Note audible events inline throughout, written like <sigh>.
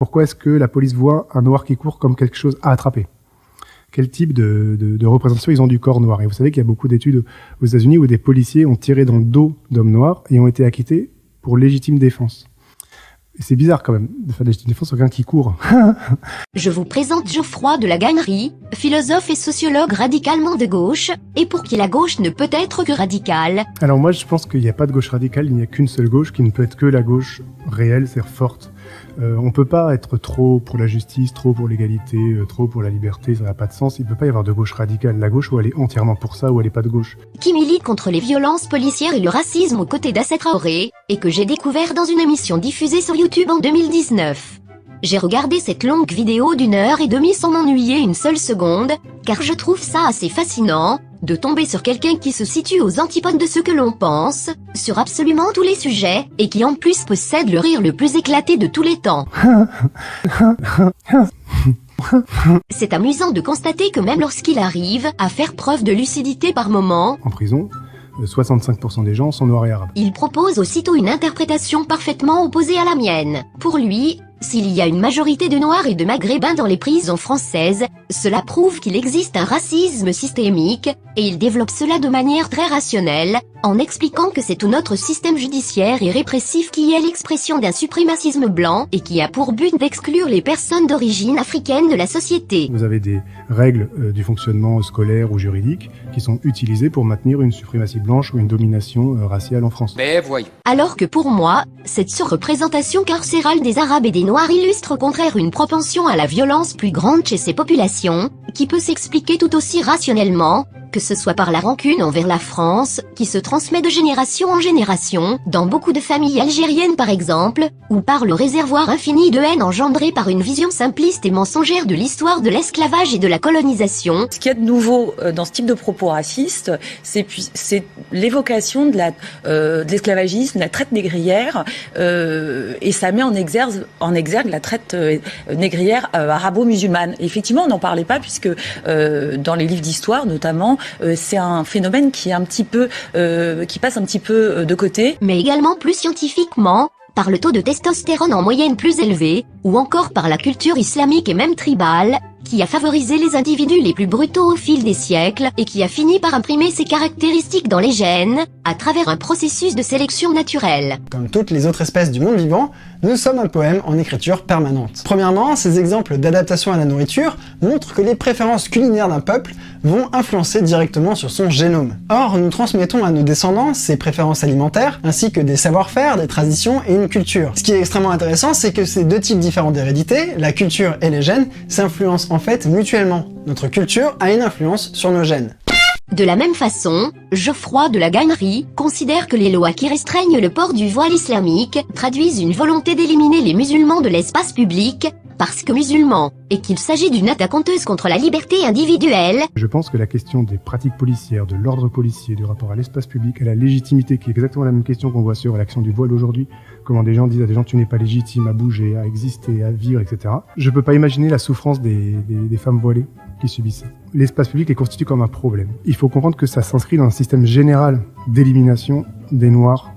Pourquoi est-ce que la police voit un noir qui court comme quelque chose à attraper? Quel type de, de, de, représentation? Ils ont du corps noir Et vous savez qu'il y a beaucoup d'études aux États-Unis où des policiers ont tiré dans le dos d'hommes noirs et ont été acquittés pour légitime défense. C'est bizarre quand même de faire légitime défense sur quelqu'un qui court. <laughs> Je vous présente Geoffroy de la Gagnerie, philosophe et sociologue radicalement de gauche, et pour qui la gauche ne peut être que radicale. Alors moi je pense qu'il n'y a pas de gauche radicale, il n'y a qu'une seule gauche qui ne peut être que la gauche réelle, c'est-à-dire forte. Euh, on peut pas être trop pour la justice, trop pour l'égalité, euh, trop pour la liberté, ça n'a pas de sens. Il peut pas y avoir de gauche radicale. La gauche, ou elle est entièrement pour ça, ou elle est pas de gauche. Qui milite contre les violences policières et le racisme aux côtés d'Asset Traoré, et que j'ai découvert dans une émission diffusée sur YouTube en 2019. J'ai regardé cette longue vidéo d'une heure et demie sans m'ennuyer une seule seconde, car je trouve ça assez fascinant, de tomber sur quelqu'un qui se situe aux antipodes de ce que l'on pense, sur absolument tous les sujets, et qui en plus possède le rire le plus éclaté de tous les temps. <laughs> C'est amusant de constater que même lorsqu'il arrive à faire preuve de lucidité par moments, En prison, euh, 65% des gens sont noirs et arabes. il propose aussitôt une interprétation parfaitement opposée à la mienne. Pour lui, s'il y a une majorité de noirs et de maghrébins dans les prisons françaises, cela prouve qu'il existe un racisme systémique, et il développe cela de manière très rationnelle, en expliquant que c'est tout notre système judiciaire et répressif qui est l'expression d'un suprémacisme blanc et qui a pour but d'exclure les personnes d'origine africaine de la société. Vous avez des règles euh, du fonctionnement scolaire ou juridique qui sont utilisées pour maintenir une suprématie blanche ou une domination euh, raciale en France. Mais voyons. Alors que pour moi, cette surreprésentation carcérale des Arabes et des Noirs illustre au contraire une propension à la violence plus grande chez ces populations, qui peut s'expliquer tout aussi rationnellement, que ce soit par la rancune envers la France, qui se transmet de génération en génération, dans beaucoup de familles algériennes par exemple, ou par le réservoir infini de haine engendré par une vision simpliste et mensongère de l'histoire de l'esclavage et de la colonisation, Ce qu'il y a de nouveau euh, dans ce type de propos racistes, c'est l'évocation de la euh, de l'esclavagisme, la traite négrière, euh, et ça met en exergue, en exergue la traite euh, négrière euh, arabo-musulmane. Effectivement, on n'en parlait pas puisque euh, dans les livres d'histoire, notamment, c'est un phénomène qui est un petit peu, euh, qui passe un petit peu euh, de côté. mais également plus scientifiquement, par le taux de testostérone en moyenne plus élevé, ou encore par la culture islamique et même tribale, qui a favorisé les individus les plus brutaux au fil des siècles et qui a fini par imprimer ses caractéristiques dans les gènes, à travers un processus de sélection naturelle. Comme toutes les autres espèces du monde vivant, nous sommes un poème en écriture permanente. Premièrement, ces exemples d'adaptation à la nourriture montrent que les préférences culinaires d'un peuple vont influencer directement sur son génome. Or, nous transmettons à nos descendants ces préférences alimentaires, ainsi que des savoir-faire, des traditions et une culture. Ce qui est extrêmement intéressant, c'est que ces deux types différents d'hérédité, la culture et les gènes, s'influencent en fait mutuellement. Notre culture a une influence sur nos gènes. De la même façon, Geoffroy de la Gagnerie considère que les lois qui restreignent le port du voile islamique traduisent une volonté d'éliminer les musulmans de l'espace public, parce que musulmans, et qu'il s'agit d'une attaque honteuse contre la liberté individuelle, Je pense que la question des pratiques policières, de l'ordre policier, du rapport à l'espace public, à la légitimité, qui est exactement la même question qu'on voit sur l'action du voile aujourd'hui, comment des gens disent à des gens tu n'es pas légitime à bouger, à exister, à vivre, etc. Je peux pas imaginer la souffrance des, des, des femmes voilées qui subissent ça. L'espace public est constitué comme un problème. Il faut comprendre que ça s'inscrit dans un système général d'élimination des Noirs,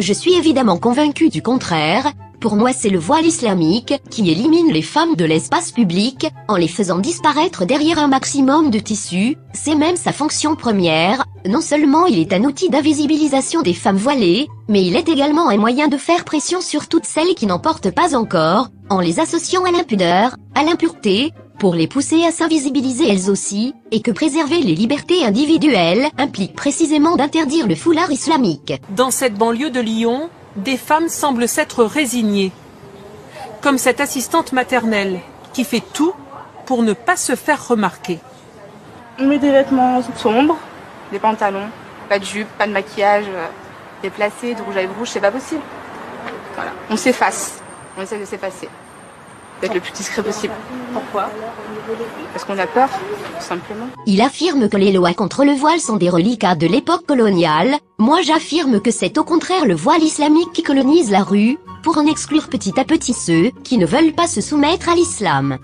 Je suis évidemment convaincu du contraire. Pour moi, c'est le voile islamique qui élimine les femmes de l'espace public en les faisant disparaître derrière un maximum de tissus. C'est même sa fonction première. Non seulement il est un outil d'invisibilisation des femmes voilées, mais il est également un moyen de faire pression sur toutes celles qui n'en portent pas encore, en les associant à l'impudeur, à l'impureté, pour les pousser à s'invisibiliser elles aussi, et que préserver les libertés individuelles implique précisément d'interdire le foulard islamique. Dans cette banlieue de Lyon, des femmes semblent s'être résignées. Comme cette assistante maternelle qui fait tout pour ne pas se faire remarquer. On met des vêtements sombres, des pantalons, pas de jupe, pas de maquillage euh, déplacé, de rouge à lèvres rouge, c'est pas possible. Voilà, on s'efface, on essaie de s'effacer, qu'on a peur. Il affirme que les lois contre le voile sont des reliquats de l'époque coloniale. Moi j'affirme que c'est au contraire le voile islamique qui colonise la rue, pour en exclure petit à petit ceux qui ne veulent pas se soumettre à l'islam.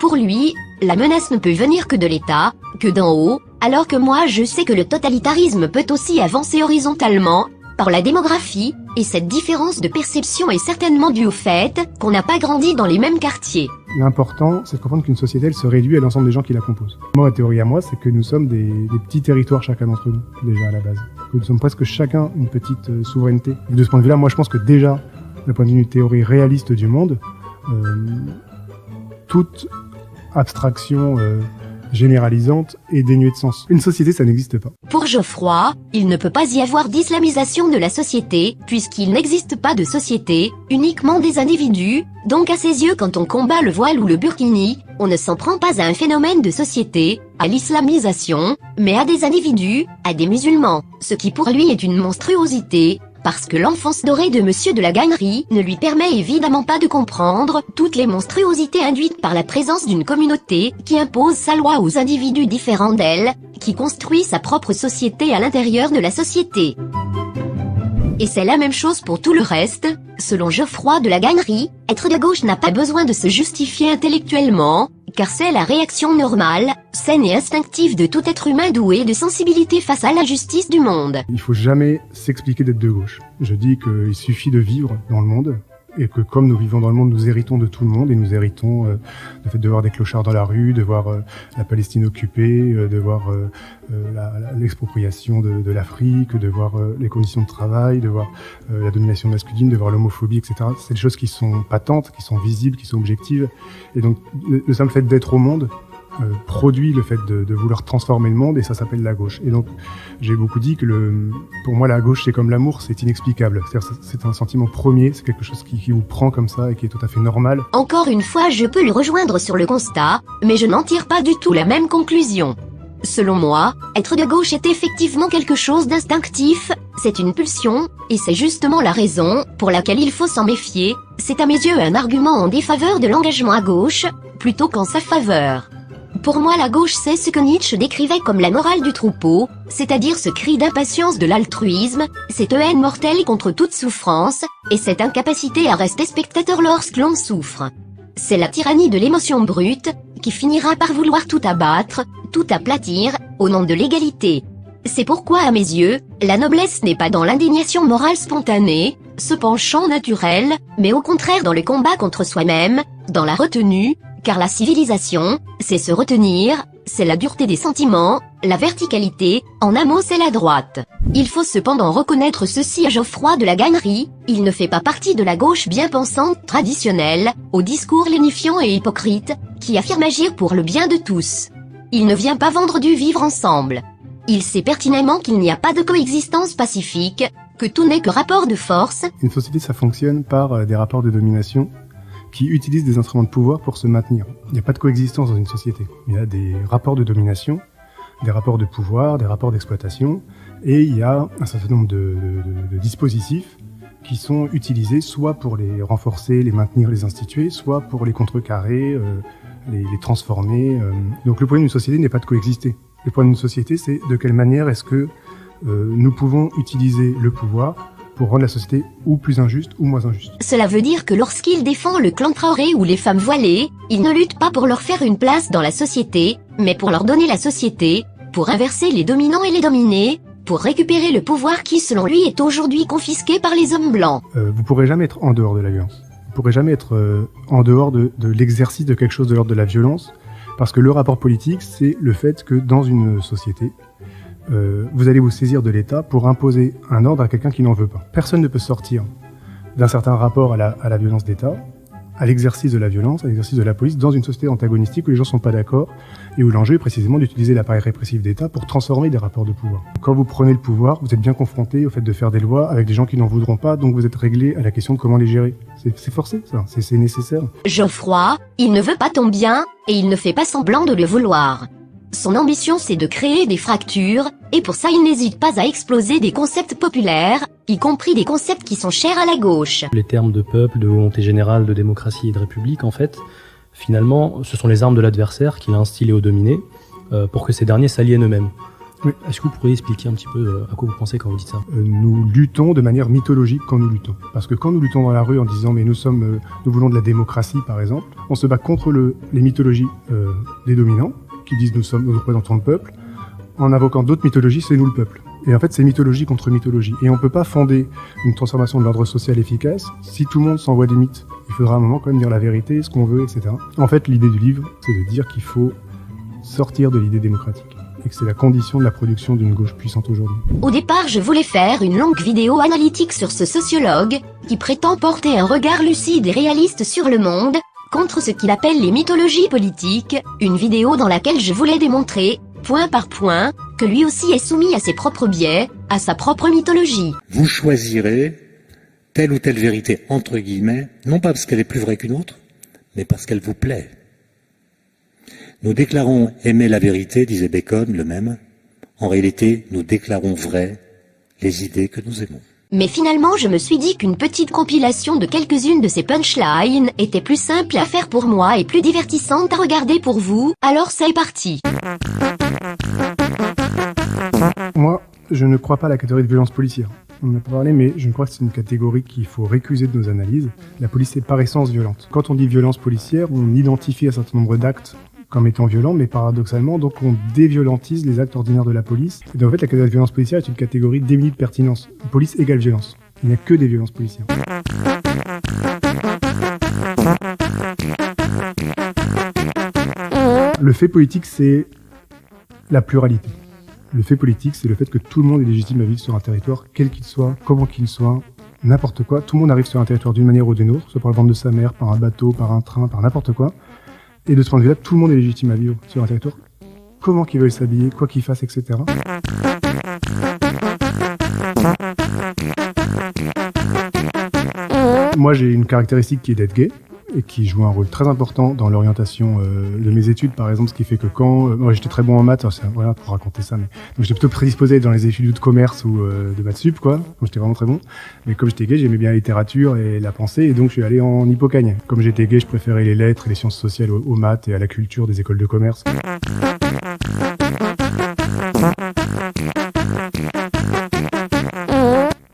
Pour lui, la menace ne peut venir que de l'État, que d'en haut, alors que moi je sais que le totalitarisme peut aussi avancer horizontalement, par la démographie, Et cette différence de perception est certainement due au fait qu'on n'a pas grandi dans les mêmes quartiers. L'important, c'est de comprendre qu'une société, elle se réduit à l'ensemble des gens qui la composent. Moi, ma théorie à moi, c'est que nous sommes des, petits territoires chacun d'entre nous, déjà à la base. Nous sommes presque chacun une petite euh, souveraineté. Et de ce point de vue-là, moi, je pense que déjà, d'un point de vue théorie réaliste du monde, euh, toute abstraction euh, généralisante et dénuée de sens. Une société, ça n'existe pas. Pour Geoffroy, il ne peut pas y avoir d'islamisation de la société, puisqu'il n'existe pas de société, uniquement des individus, donc à ses yeux quand on combat le voile ou le burkini, on ne s'en prend pas à un phénomène de société, à l'islamisation, mais à des individus, à des musulmans, ce qui pour lui est une monstruosité, parce que l'enfance dorée de Monsieur de la Gagnerie ne lui permet évidemment pas de comprendre toutes les monstruosités induites par la présence d'une communauté qui impose sa loi aux individus différents d'elle, qui construit sa propre société à l'intérieur de la société. Et c'est la même chose pour tout le reste, selon Geoffroy de la Gagnerie, être de gauche n'a pas besoin de se justifier intellectuellement, car c'est la réaction normale, saine et instinctive de tout être humain doué de sensibilité face à l'injustice du monde. Il faut jamais s'expliquer d'être de gauche. Je dis qu'il suffit de vivre dans le monde, et que comme nous vivons dans le monde, nous héritons de tout le monde et nous héritons euh, le fait de voir des clochards dans la rue, de voir euh, la Palestine occupée, euh, de voir euh, euh, l'expropriation de, de l'Afrique, de voir euh, les conditions de travail, de voir euh, la domination masculine, de voir l'homophobie, etc. C'est des choses qui sont patentes, qui sont visibles, qui sont objectives. Et donc le simple fait d'être au monde euh, produit le fait de, de vouloir transformer le monde et ça s'appelle la gauche. Et donc j'ai beaucoup dit que pour moi la gauche c'est comme l'amour, c'est inexplicable. C'est- un sentiment premier, c'est quelque chose qui vous prend comme ça et qui est tout à fait normal. Encore une fois, je peux le rejoindre sur le constat, mais je n'en tire pas du tout la même conclusion. Selon moi, être de gauche est effectivement quelque chose d'instinctif, c'est une pulsion, et c'est justement la raison pour laquelle il faut s'en méfier, c'est à mes yeux un argument en défaveur de l'engagement à gauche, plutôt qu'en sa faveur. Pour moi la gauche c'est ce que Nietzsche décrivait comme la morale du troupeau, c'est-à-dire ce cri d'impatience de l'altruisme, cette haine mortelle contre toute souffrance, et cette incapacité à rester spectateur lorsque l'on souffre. C'est la tyrannie de l'émotion brute, qui finira par vouloir tout abattre, tout aplatir, au nom de l'égalité. C'est pourquoi à mes yeux, la noblesse n'est pas dans l'indignation morale spontanée, ce penchant naturel, mais au contraire dans le combat contre soi-même, dans la retenue, car la civilisation, c'est se retenir, c'est la dureté des sentiments, la verticalité, en un mot c'est la droite. Il faut cependant reconnaître ceci à Geoffroy de la Gagnerie, il ne fait pas partie de la gauche bien pensante traditionnelle, au discours lénifiant et hypocrite, qui affirme agir pour le bien de tous. Il ne vient pas vendre du vivre ensemble. Il sait pertinemment qu'il n'y a pas de coexistence pacifique, que tout n'est que rapport de force, Une société, ça fonctionne par euh, des rapports de domination qui utilisent des instruments de pouvoir pour se maintenir. Il n'y a pas de coexistence dans une société. Il y a des rapports de domination, des rapports de pouvoir, des rapports d'exploitation, et il y a un certain nombre de, dispositifs qui sont utilisés soit pour les renforcer, les maintenir, les instituer, soit pour les contrecarrer, euh, les, les transformer. euh. Donc le problème d'une société n'est pas de coexister. Le problème d'une société, c'est de quelle manière est-ce que euh, nous pouvons utiliser le pouvoir pour rendre la société ou plus injuste ou moins injuste. Cela veut dire que lorsqu'il défend le clan Traoré ou les femmes voilées, il ne lutte pas pour leur faire une place dans la société, mais pour leur donner la société, pour inverser les dominants et les dominés, pour récupérer le pouvoir qui selon lui est aujourd'hui confisqué par les hommes blancs. Euh, vous pourrez jamais être en dehors de la violence. Vous pourrez jamais être euh, en dehors de, de l'exercice de quelque chose de l'ordre de la violence, parce que le rapport politique, c'est le fait que dans une société, euh, vous allez vous saisir de l'État pour imposer un ordre à quelqu'un qui n'en veut pas. Personne ne peut sortir d'un certain rapport à la, à la violence d'État, à l'exercice de la violence, à l'exercice de la police, dans une société antagonistique où les gens sont pas d'accord et où l'enjeu est précisément d'utiliser l'appareil répressif d'État pour transformer des rapports de pouvoir. Quand vous prenez le pouvoir, vous êtes bien confronté au fait de faire des lois avec des gens qui n'en voudront pas, donc vous êtes réglé à la question de comment les gérer. C'est forcé, ça, c'est nécessaire. Geoffroy, il ne veut pas ton bien, et il ne fait pas semblant de le vouloir. Son ambition c'est de créer des fractures, et pour ça il n'hésite pas à exploser des concepts populaires, y compris des concepts qui sont chers à la gauche. Les termes de peuple, de volonté générale, de démocratie et de république, en fait, finalement, ce sont les armes de l'adversaire qu'il a instillées aux dominés euh, pour que ces derniers s'aliènent eux-mêmes. Oui. Est-ce que vous pourriez expliquer un petit peu euh, à quoi vous pensez quand vous dites ça? Euh, nous luttons de manière mythologique quand nous luttons. Parce que quand nous luttons dans la rue en disant mais nous sommes, euh, nous voulons de la démocratie par exemple, on se bat contre le, les mythologies euh, des dominants disent nous sommes, nous représentons le peuple, en invoquant d'autres mythologies, c'est nous le peuple. Et en fait, c'est mythologie contre mythologie. Et on peut pas fonder une transformation de l'ordre social efficace si tout le monde s'envoie des mythes. Il faudra un moment quand même dire la vérité, ce qu'on veut, etc. En fait, l'idée du livre, c'est de dire qu'il faut sortir de l'idée démocratique et que c'est la condition de la production d'une gauche puissante aujourd'hui. Au départ, je voulais faire une longue vidéo analytique sur ce sociologue, qui prétend porter un regard lucide et réaliste sur le monde, contre ce qu'il appelle les mythologies politiques, une vidéo dans laquelle je voulais démontrer, point par point, que lui aussi est soumis à ses propres biais, à sa propre mythologie. Vous choisirez telle ou telle vérité, entre guillemets, non pas parce qu'elle est plus vraie qu'une autre, mais parce qu'elle vous plaît. Nous déclarons aimer la vérité, disait Bacon, le même. En réalité, nous déclarons vrai les idées que nous aimons. Mais finalement, je me suis dit qu'une petite compilation de quelques-unes de ces punchlines était plus simple à faire pour moi et plus divertissante à regarder pour vous, alors c'est parti. Moi, je ne crois pas à la catégorie de violence policière. On en a pas parlé, mais je crois que c'est une catégorie qu'il faut récuser de nos analyses. La police est par essence violente. Quand on dit violence policière, on identifie un certain nombre d'actes comme étant violents, mais paradoxalement, donc on déviolentise les actes ordinaires de la police. Et donc en fait, la catégorie de violence policière est une catégorie démunie de pertinence. Police égale violence. Il n'y a que des violences policières. Le fait politique, c'est la pluralité. Le fait politique, c'est le fait que tout le monde est légitime à vivre sur un territoire, quel qu'il soit, comment qu'il soit, n'importe quoi. Tout le monde arrive sur un territoire d'une manière ou d'une autre, soit par le ventre de sa mère, par un bateau, par un train, par n'importe quoi. Et de ce point de tout le monde est légitime à vivre sur un territoire, comment qu'il veuille s'habiller, quoi qu'il fasse, etc. Moi, j'ai une caractéristique qui est d'être gay qui joue un rôle très important dans l'orientation euh, de mes études, par exemple, ce qui fait que quand euh, moi j'étais très bon en maths, voilà pour raconter ça, mais j'étais plutôt prédisposé dans les études de commerce ou euh, de maths sup, quoi. J'étais vraiment très bon. Mais comme j'étais gay, j'aimais bien la littérature et la pensée, et donc je suis allé en hippocagne. Comme j'étais gay, je préférais les lettres et les sciences sociales aux, aux maths et à la culture des écoles de commerce.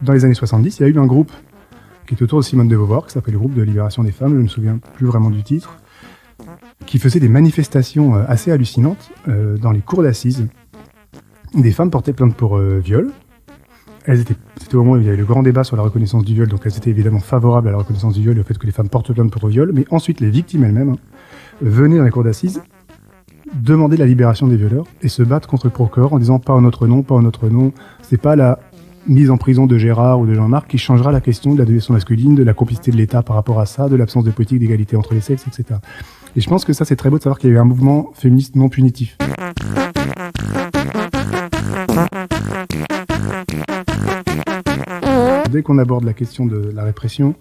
Dans les années 70, il y a eu un groupe qui est autour de Simone de Beauvoir, qui s'appelle le groupe de libération des femmes, je ne me souviens plus vraiment du titre, qui faisait des manifestations euh, assez hallucinantes euh, dans les cours d'assises. Des femmes portaient plainte pour euh, viol. Elles étaient, c'était au moment où il y avait le grand débat sur la reconnaissance du viol, donc elles étaient évidemment favorables à la reconnaissance du viol et au fait que les femmes portent plainte pour viol, mais ensuite les victimes elles-mêmes hein, venaient dans les cours d'assises demander la libération des violeurs et se battre contre le en disant pas en notre nom, pas en notre nom, c'est pas la mise en prison de Gérard ou de Jean-Marc qui changera la question de la domination masculine, de la complicité de l'État par rapport à ça, de l'absence de politique d'égalité entre les sexes, etc. Et je pense que ça, c'est très beau de savoir qu'il y a eu un mouvement féministe non punitif. Dès qu'on aborde la question de la répression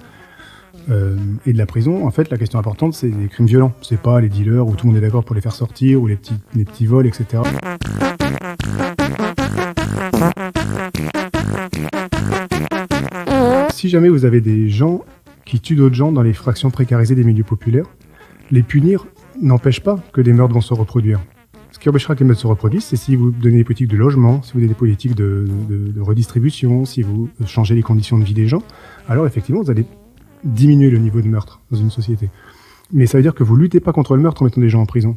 euh, et de la prison, en fait, la question importante, c'est les crimes violents. C'est pas les dealers où tout le monde est d'accord pour les faire sortir ou les petits, les petits vols, etc. Si jamais vous avez des gens qui tuent d'autres gens dans les fractions précarisées des milieux populaires, les punir n'empêche pas que des meurtres vont se reproduire. Ce qui empêchera que les meurtres se reproduisent, c'est si vous donnez des politiques de logement, si vous donnez des politiques de, redistribution, si vous changez les conditions de vie des gens, alors effectivement, vous allez diminuer le niveau de meurtre dans une société. Mais ça veut dire que vous luttez pas contre le meurtre en mettant des gens en prison.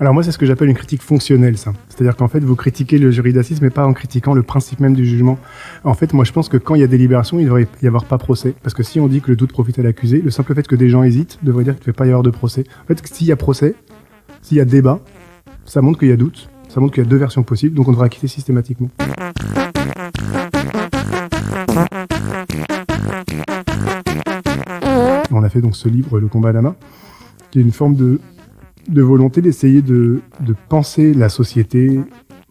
Alors moi, c'est ce que j'appelle une critique fonctionnelle, ça. C'est-à-dire qu'en fait, vous critiquez le jury d'assises, mais pas en critiquant le principe même du jugement. En fait, moi, je pense que quand il y a délibération, il devrait y avoir pas procès. Parce que si on dit que le doute profite à l'accusé, le simple fait que des gens hésitent devrait dire qu'il ne devait pas y avoir de procès. En fait, s'il y a procès, s'il y a débat, ça montre qu'il y a doute, ça montre qu'il y a deux versions possibles, donc on devrait acquitter systématiquement. On a fait donc ce livre, Le combat à la main, qui est une forme de de volonté d'essayer de, de, penser la société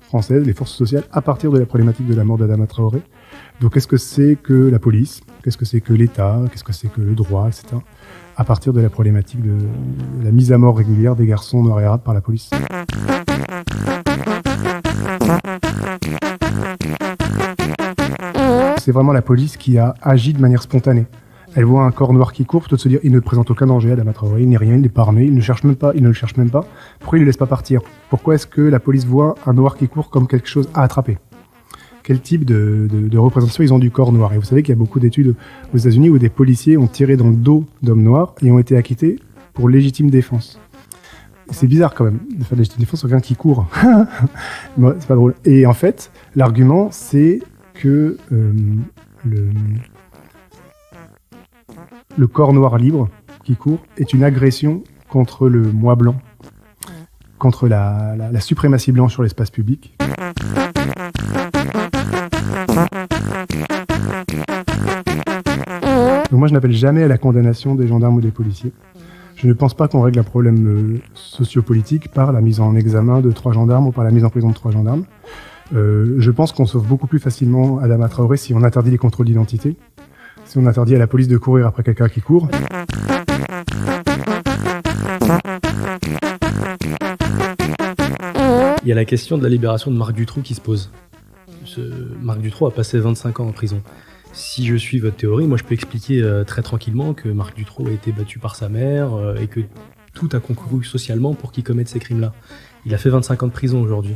française, les forces sociales, à partir de la problématique de la mort d'Adama Traoré. Donc, qu'est-ce que c'est que la police? Qu'est-ce que c'est que l'État? Qu'est-ce que c'est que le droit, etc. À partir de la problématique de la mise à mort régulière des garçons noirs et arabes par la police. C'est vraiment la police qui a agi de manière spontanée. Elle voit un corps noir qui court, plutôt de se dire il ne présente aucun danger à Adama Traoré, il n'est rien, il n'est pas armé, il ne cherche même pas, il ne le cherche même pas. Pourquoi il ne le laisse pas partir? Pourquoi est-ce que la police voit un noir qui court comme quelque chose à attraper? Quel type de, représentation ils ont du corps noir? Et vous savez qu'il y a beaucoup d'études aux États-Unis où des policiers ont tiré dans le dos d'hommes noirs et ont été acquittés pour légitime défense. c'est bizarre quand même de faire des défense sur quelqu'un qui court. <laughs> C'est pas drôle. Et en fait, l'argument, c'est que euh, le, le corps noir libre qui court est une agression contre le moi blanc, contre la, suprématie blanche sur l'espace public. Donc moi, je n'appelle jamais à la condamnation des gendarmes ou des policiers. Je ne pense pas qu'on règle un problème euh, sociopolitique par la mise en examen de trois gendarmes ou par la mise en prison de trois gendarmes. Euh, je pense qu'on sauve beaucoup plus facilement Adama Traoré si on interdit les contrôles d'identité, si on interdit à la police de courir après quelqu'un qui court. Il y a la question de la libération de Marc Dutroux qui se pose. Ce Marc Dutroux a passé 25 ans en prison. Si je suis votre théorie, moi je peux expliquer euh, très tranquillement que Marc Dutroux a été battu par sa mère euh, et que tout a concouru socialement pour qu'il commette ces crimes-là. Il a fait 25 ans de prison aujourd'hui.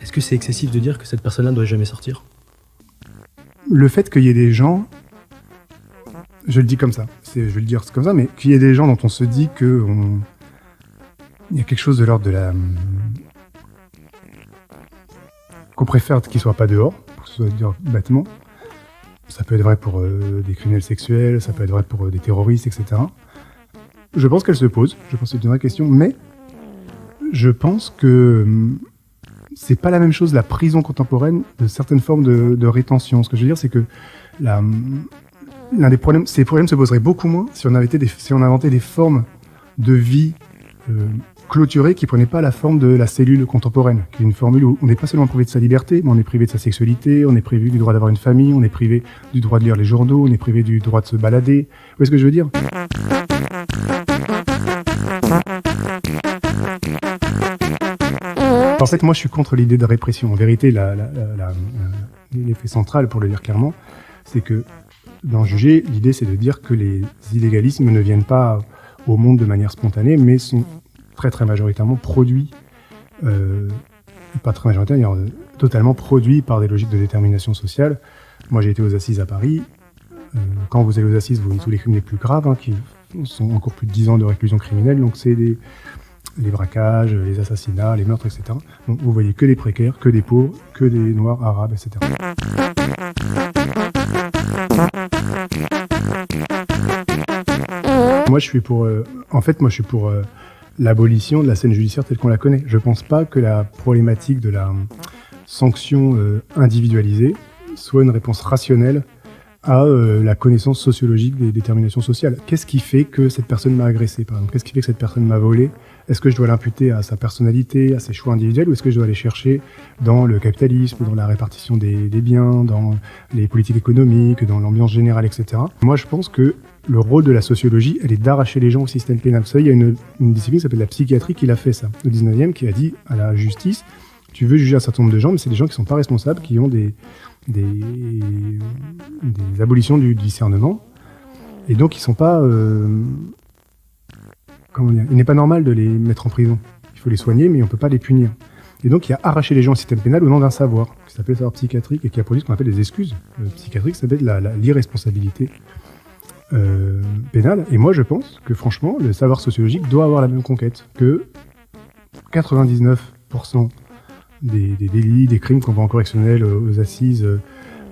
Est-ce que c'est excessif de dire que cette personne-là ne doit jamais sortir? Le fait qu'il y ait des gens, je le dis comme ça, c'est, je vais le dire comme ça, mais qu'il y ait des gens dont on se dit que on- il y a quelque chose de l'ordre de la qu'on préfère qu'ils soient pas dehors, pour soit dire bêtement. Ça peut être vrai pour euh, des criminels sexuels, ça peut être vrai pour euh, des terroristes, etc. Je pense qu'elle se pose, je pense que c'est une vraie question, mais je pense que hum, c'est pas la même chose la prison contemporaine de certaines formes de, de rétention. Ce que je veux dire, c'est que la, hum, l'un des problèmes, ces problèmes se poseraient beaucoup moins si on avait été des, si on inventait des formes de vie euh, clôturées qui prenaient pas la forme de la cellule contemporaine, qui est une formule où on n'est pas seulement privé de sa liberté, mais on est privé de sa sexualité, on est privé du droit d'avoir une famille, on est privé du droit de lire les journaux, on est privé du droit de se balader. Vous voyez ce que je veux dire? En fait, moi, je suis contre l'idée de répression. En vérité, la- l'effet central, pour le dire clairement, c'est que dans juger, l'idée, c'est de dire que les illégalismes ne viennent pas au monde de manière spontanée, mais sont très très majoritairement produits, euh, pas très majoritairement, euh, totalement produits par des logiques de détermination sociale. Moi, j'ai été aux assises à Paris. Euh, quand vous allez aux assises, vous voyez tous les crimes les plus graves, hein, qui sont encore plus de 10 ans de réclusion criminelle. Donc, c'est des les braquages, les assassinats, les meurtres, etc. Donc, vous voyez que des précaires, que des pauvres, que des noirs, arabes, etc. Moi, je suis pour. euh, en fait, moi, je suis pour euh, l'abolition de la scène judiciaire telle qu'on la connaît. Je pense pas que la problématique de la sanction euh, individualisée soit une réponse rationnelle à la connaissance sociologique des déterminations sociales. Qu'est-ce qui fait que cette personne m'a agressé, Qu'est-ce qui fait que cette personne m'a volé? Est-ce que je dois l'imputer à sa personnalité, à ses choix individuels, ou est-ce que je dois aller chercher dans le capitalisme, dans la répartition des biens, dans les politiques économiques, dans l'ambiance générale, etc. Moi, je pense que le rôle de la sociologie, elle est d'arracher les gens au système pénal. Vous savez, il y a une, une discipline qui s'appelle la psychiatrie qui l'a fait ça, au 19e, qui a dit à la justice, tu veux juger un certain nombre de gens, mais c'est des gens qui sont pas responsables, qui ont des, des, des abolitions du discernement, et donc ils sont pas... euh, comment dire Il n'est pas normal de les mettre en prison. Il faut les soigner, mais on peut pas les punir. Et donc il y a arraché les gens au système pénal au nom d'un savoir, qui s'appelle le savoir psychiatrique, et qui a produit ce qu'on appelle des excuses psychiatriques, ça s'appelle la- la- l'irresponsabilité euh, pénale. Et moi je pense que franchement, le savoir sociologique doit avoir la même conquête que 99% des, délits, des crimes qu'on voit en correctionnel euh, aux assises euh,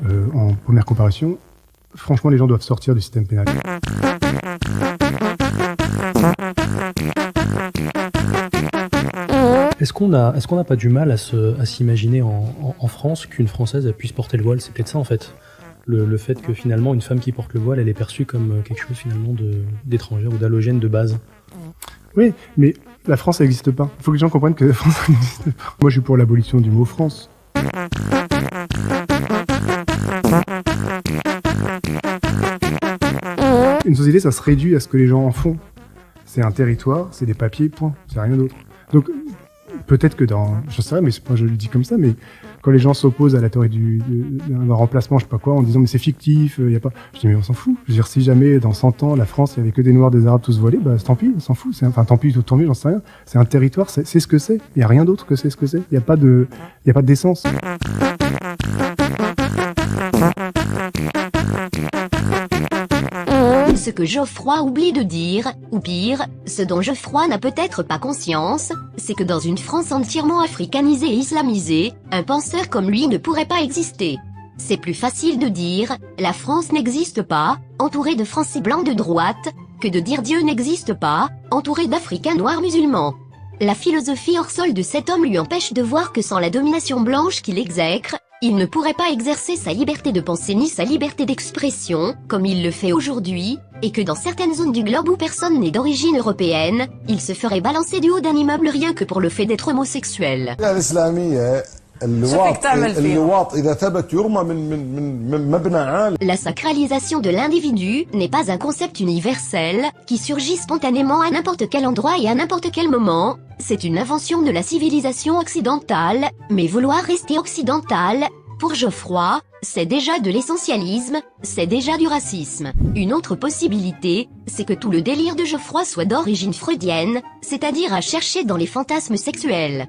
euh, en première comparution. Franchement, les gens doivent sortir du système pénal. Est-ce qu'on a, est-ce n'a pas du mal à s'imaginer en, France qu'une Française puisse porter le voile? C'est peut-être ça en fait. Le, fait que finalement une femme qui porte le voile, elle est perçue comme euh, quelque chose finalement d'étrangère ou d'allogène de base. Oui, mais la France n'existe pas. Il faut que les gens comprennent que la France <laughs> n'existe pas. Moi, je suis pour l'abolition du mot France. Une société, ça se réduit à ce que les gens en font. C'est un territoire, c'est des papiers, point. C'est rien d'autre. Donc, peut-être que dans, je sais pas, mais pas, je le dis comme ça, mais quand les gens s'opposent à la théorie du, d'un remplacement, je sais pas quoi, en disant mais c'est fictif, il y a pas, je dis mais on s'en fout. Je veux dire, si jamais dans 100 ans la France il y avait que des Noirs, des Arabes tous volés, bah tant pis, on s'en fout. C'est, enfin tant pis, tant mieux, j'en sais rien. C'est un territoire, c'est, c'est ce que c'est. Il y a rien d'autre que c'est ce que c'est. Il y a pas de, il y a pas d'essence. Ce Ce que Geoffroy oublie de dire, ou pire, ce dont Geoffroy n'a peut-être pas conscience, c'est que dans une France entièrement africanisée et islamisée, un penseur comme lui ne pourrait pas exister. C'est plus facile de dire, la France n'existe pas, entouré de Français blancs de droite, que de dire Dieu n'existe pas, entouré d'Africains noirs musulmans. La philosophie hors sol de cet homme lui empêche de voir que sans la domination blanche qu'il exècre, il ne pourrait pas exercer sa liberté de pensée ni sa liberté d'expression, comme il le fait aujourd'hui, et que dans certaines zones du globe où personne n'est d'origine européenne, il se ferait balancer du haut d'un immeuble rien que pour le fait d'être homosexuel. La sacralisation de l'individu n'est pas un concept universel, qui surgit spontanément à n'importe quel endroit et à n'importe quel moment, c'est une invention de la civilisation occidentale, mais vouloir rester occidental, pour Geoffroy, c'est déjà de l'essentialisme, c'est déjà du racisme. Une autre possibilité, c'est que tout le délire de Geoffroy soit d'origine freudienne, c'est-à-dire à chercher dans les fantasmes sexuels.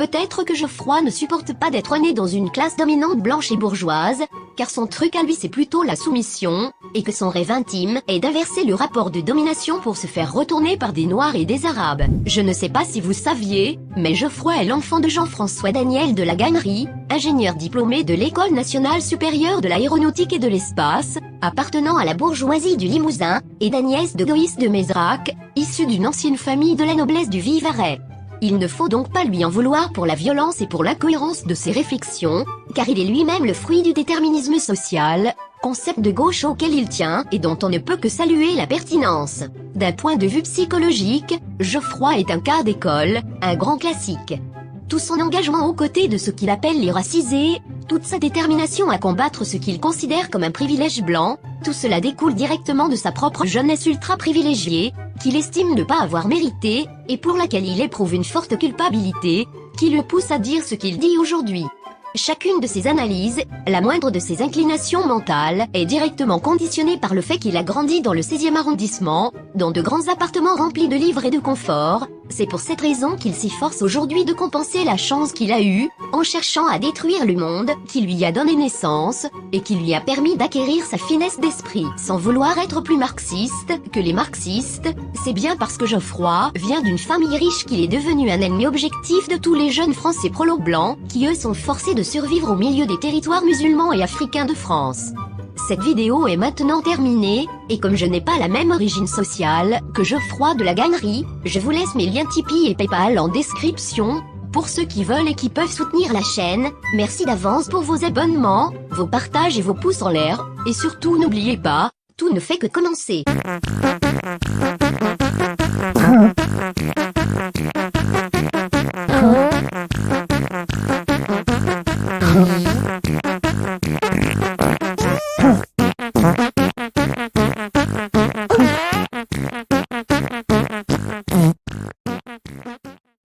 Peut-être que Geoffroy ne supporte pas d'être né dans une classe dominante blanche et bourgeoise, car son truc à lui c'est plutôt la soumission, et que son rêve intime est d'inverser le rapport de domination pour se faire retourner par des Noirs et des Arabes. Je ne sais pas si vous saviez, mais Geoffroy est l'enfant de Jean-François Daniel de la Gagnerie, ingénieur diplômé de l'École nationale supérieure de l'aéronautique et de l'espace, appartenant à la bourgeoisie du Limousin, et d'Agnès de Goïs de Mézrac, issue d'une ancienne famille de la noblesse du Vivarais. Il ne faut donc pas lui en vouloir pour la violence et pour l'incohérence de ses réflexions, car il est lui-même le fruit du déterminisme social, concept de gauche auquel il tient et dont on ne peut que saluer la pertinence. D'un point de vue psychologique, Geoffroy est un cas d'école, un grand classique. Tout son engagement aux côtés de ce qu'il appelle les racisés, toute sa détermination à combattre ce qu'il considère comme un privilège blanc, tout cela découle directement de sa propre jeunesse ultra privilégiée, qu'il estime ne pas avoir mérité, et pour laquelle il éprouve une forte culpabilité, qui le pousse à dire ce qu'il dit aujourd'hui. Chacune de ces analyses, la moindre de ses inclinations mentales, est directement conditionnée par le fait qu'il a grandi dans le 16e arrondissement, dans de grands appartements remplis de livres et de confort. C'est pour cette raison qu'il s'efforce aujourd'hui de compenser la chance qu'il a eue, en cherchant à détruire le monde qui lui a donné naissance, et qui lui a permis d'acquérir sa finesse d'esprit. Sans vouloir être plus marxiste que les marxistes, c'est bien parce que Geoffroy vient d'une famille riche qu'il est devenu un ennemi objectif de tous les jeunes Français prolo blancs, qui eux sont forcés de survivre au milieu des territoires musulmans et africains de France. Cette vidéo est maintenant terminée, et comme je n'ai pas la même origine sociale que Geoffroy de la Gagnerie, je vous laisse mes liens Tipeee et Paypal en description, pour ceux qui veulent et qui peuvent soutenir la chaîne, merci d'avance pour vos abonnements, vos partages et vos pouces en l'air, et surtout n'oubliez pas, tout ne fait que commencer.